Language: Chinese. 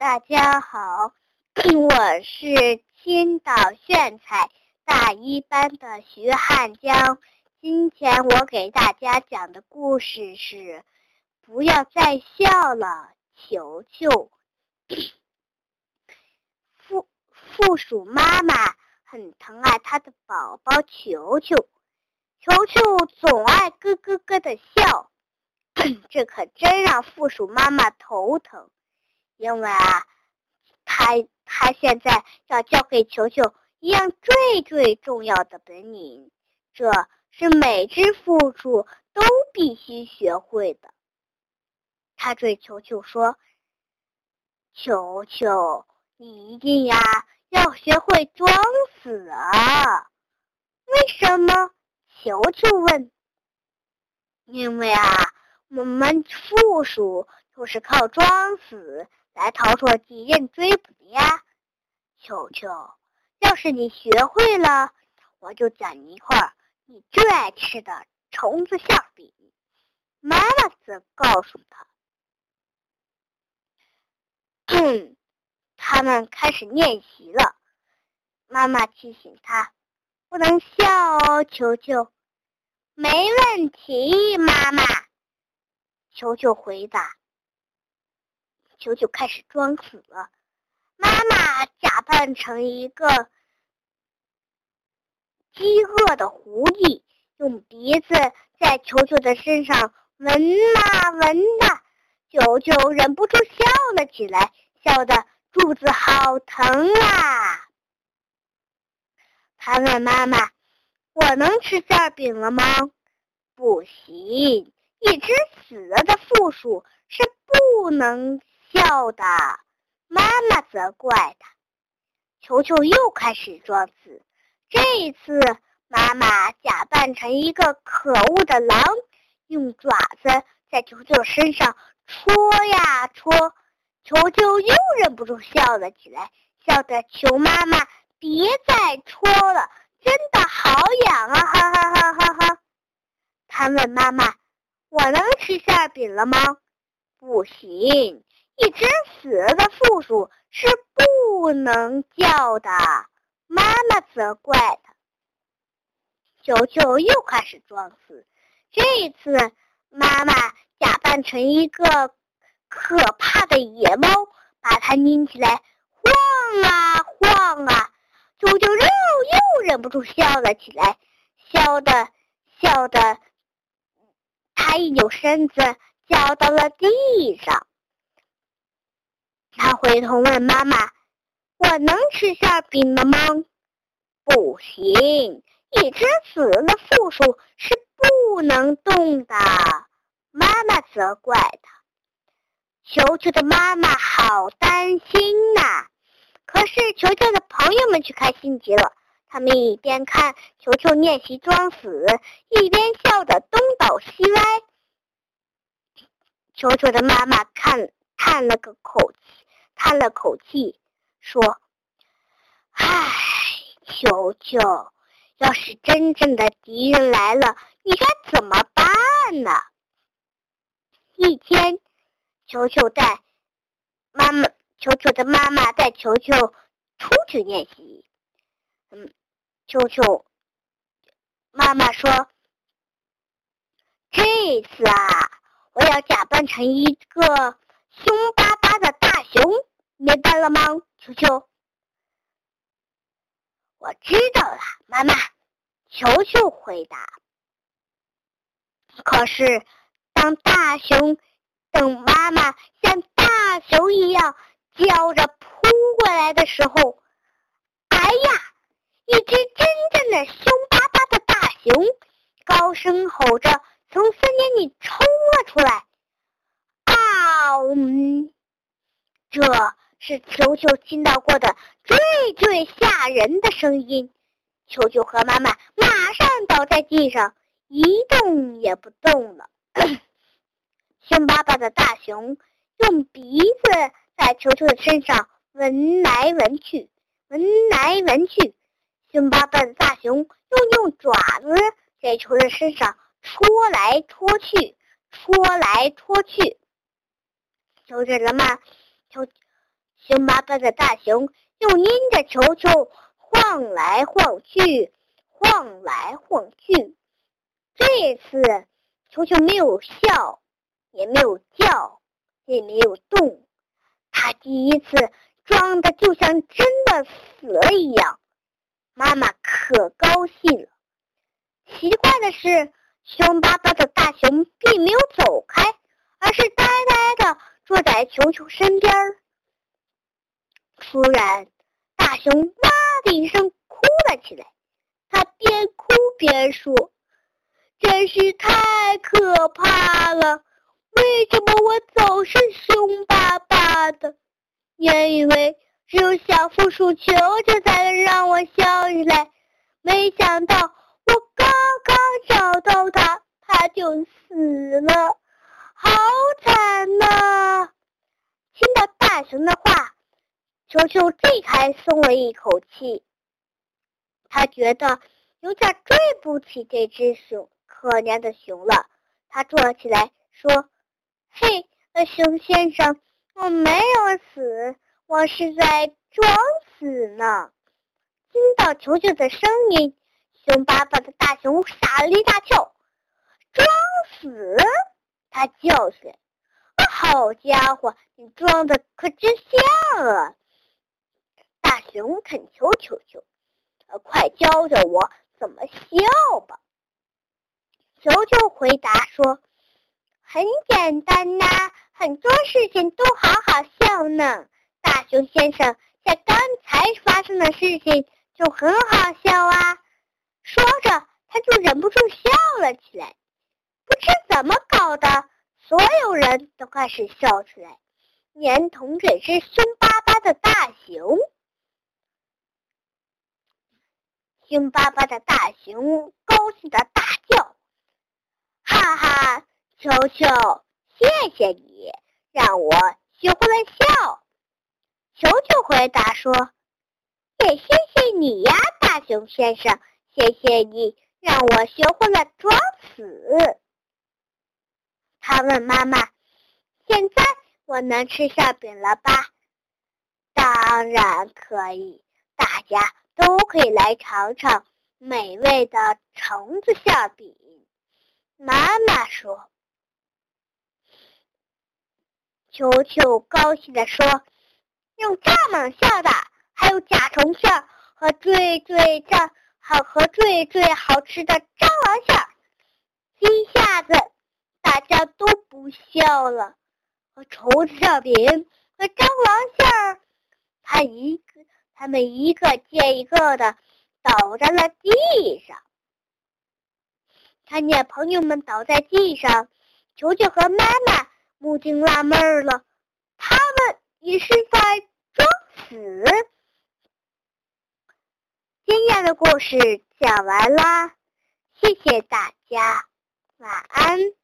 大家好，我是青岛炫彩大一班的徐汉江。今天我给大家讲的故事是：不要再笑了，球球。附附属妈妈很疼爱她的宝宝球球，球球总爱咯咯咯的笑，这可真让附属妈妈头疼。因为啊，他他现在要教给球球一样最最重要的本领，这是每只负鼠都必须学会的。他对球球说：“球球，你一定呀要学会装死啊！”为什么？球球问。因为啊，我们负鼠就是靠装死。来逃脱敌人追捕呀，球球！要是你学会了，我就奖你一块你最爱吃的虫子馅饼。妈妈则告诉他：“他们开始练习了。”妈妈提醒他：“不能笑哦，球球。”没问题，妈妈。球球回答。球球开始装死了，妈妈假扮成一个饥饿的狐狸，用鼻子在球球的身上闻啊闻啊，球球忍不住笑了起来，笑得肚子好疼啊！他问妈妈：“我能吃馅饼了吗？”不行，一只死了的负鼠是不能。笑的，妈妈责怪他。球球又开始装死，这一次妈妈假扮成一个可恶的狼，用爪子在球球身上戳呀戳，球球又忍不住笑了起来，笑着求妈妈别再戳了，真的好痒啊！哈哈哈哈哈。他问妈妈：“我能吃馅饼了吗？”不行。一只死了的负鼠是不能叫的，妈妈责怪他。球球又开始装死，这次妈妈假扮成一个可怕的野猫，把它拎起来晃啊晃啊，球球又又忍不住笑了起来，笑的笑的，他一扭身子掉到了地上。他回头问妈妈：“我能吃馅饼了吗？”“不行，一只死了的负鼠是不能动的。”妈妈责怪他。球球的妈妈好担心呐。可是球球的朋友们却开心极了，他们一边看球球练习装死，一边笑得东倒西歪。球球的妈妈看叹了个口。叹了口气，说：“唉，球球，要是真正的敌人来了，你该怎么办呢？”一天，球球带妈妈，球球的妈妈带球球出去练习。嗯，球球妈妈说：“这次啊，我要假扮成一个凶巴巴。”了吗，球球？我知道了，妈妈。球球回答。可是，当大熊等妈妈像大熊一样叫着扑过来的时候，哎呀！一只真正的凶巴巴的大熊高声吼着从森林里冲了出来。啊！这。是球球听到过的最最吓人的声音，球球和妈妈马上倒在地上，一动也不动了。凶巴巴的大熊用鼻子在球球的身上闻来闻去，闻来闻去。凶巴巴的大熊又用爪子在球的身上戳来戳去，戳来戳去。球球的妈，球。凶巴巴的大熊又拎着球球晃来晃去，晃来晃去。这次球球没有笑，也没有叫，也没有动。他第一次装的就像真的死了一样。妈妈可高兴了。奇怪的是，凶巴巴的大熊并没有走开，而是呆呆的坐在球球身边。突然，大熊哇的一声哭了起来。他边哭边说：“真是太可怕了！为什么我总是凶巴巴的？原以为只有小负鼠球球才能让我笑起来。没想到我刚刚找到它，它就死了，好惨呐！”听到大熊的话。球球这才松了一口气，他觉得有点对不起这只熊，可怜的熊了。他坐起来说：“嘿，熊先生，我没有死，我是在装死呢。”听到球球的声音，凶巴巴的大熊吓了一大跳。“装死！”他叫起来，“好家伙，你装的可真像啊！”熊恳求球球：“快教教我怎么笑吧。”球球回答说：“很简单呐，很多事情都好好笑呢。大熊先生，在刚才发生的事情就很好笑啊。”说着，他就忍不住笑了起来。不知怎么搞的，所有人都开始笑起来，连同这只凶巴巴的大熊。凶巴巴的大熊高兴的大叫：“哈哈，球球，谢谢你让我学会了笑。”球球回答说：“也谢谢你呀，大熊先生，谢谢你让我学会了装死。”他问妈妈：“现在我能吃馅饼了吧？”“当然可以，大家。”都可以来尝尝美味的橙子馅饼。妈妈说：“球球高兴地说，用蚱蜢馅的，还有甲虫馅和最最炸好和最最好吃的蟑螂馅。”一下子大家都不笑了，和虫子馅饼和蟑螂馅他一个。他们一个接一个的倒在了地上，看见朋友们倒在地上，球球和妈妈不禁纳闷了，他们也是在装死。今天的故事讲完啦，谢谢大家，晚安。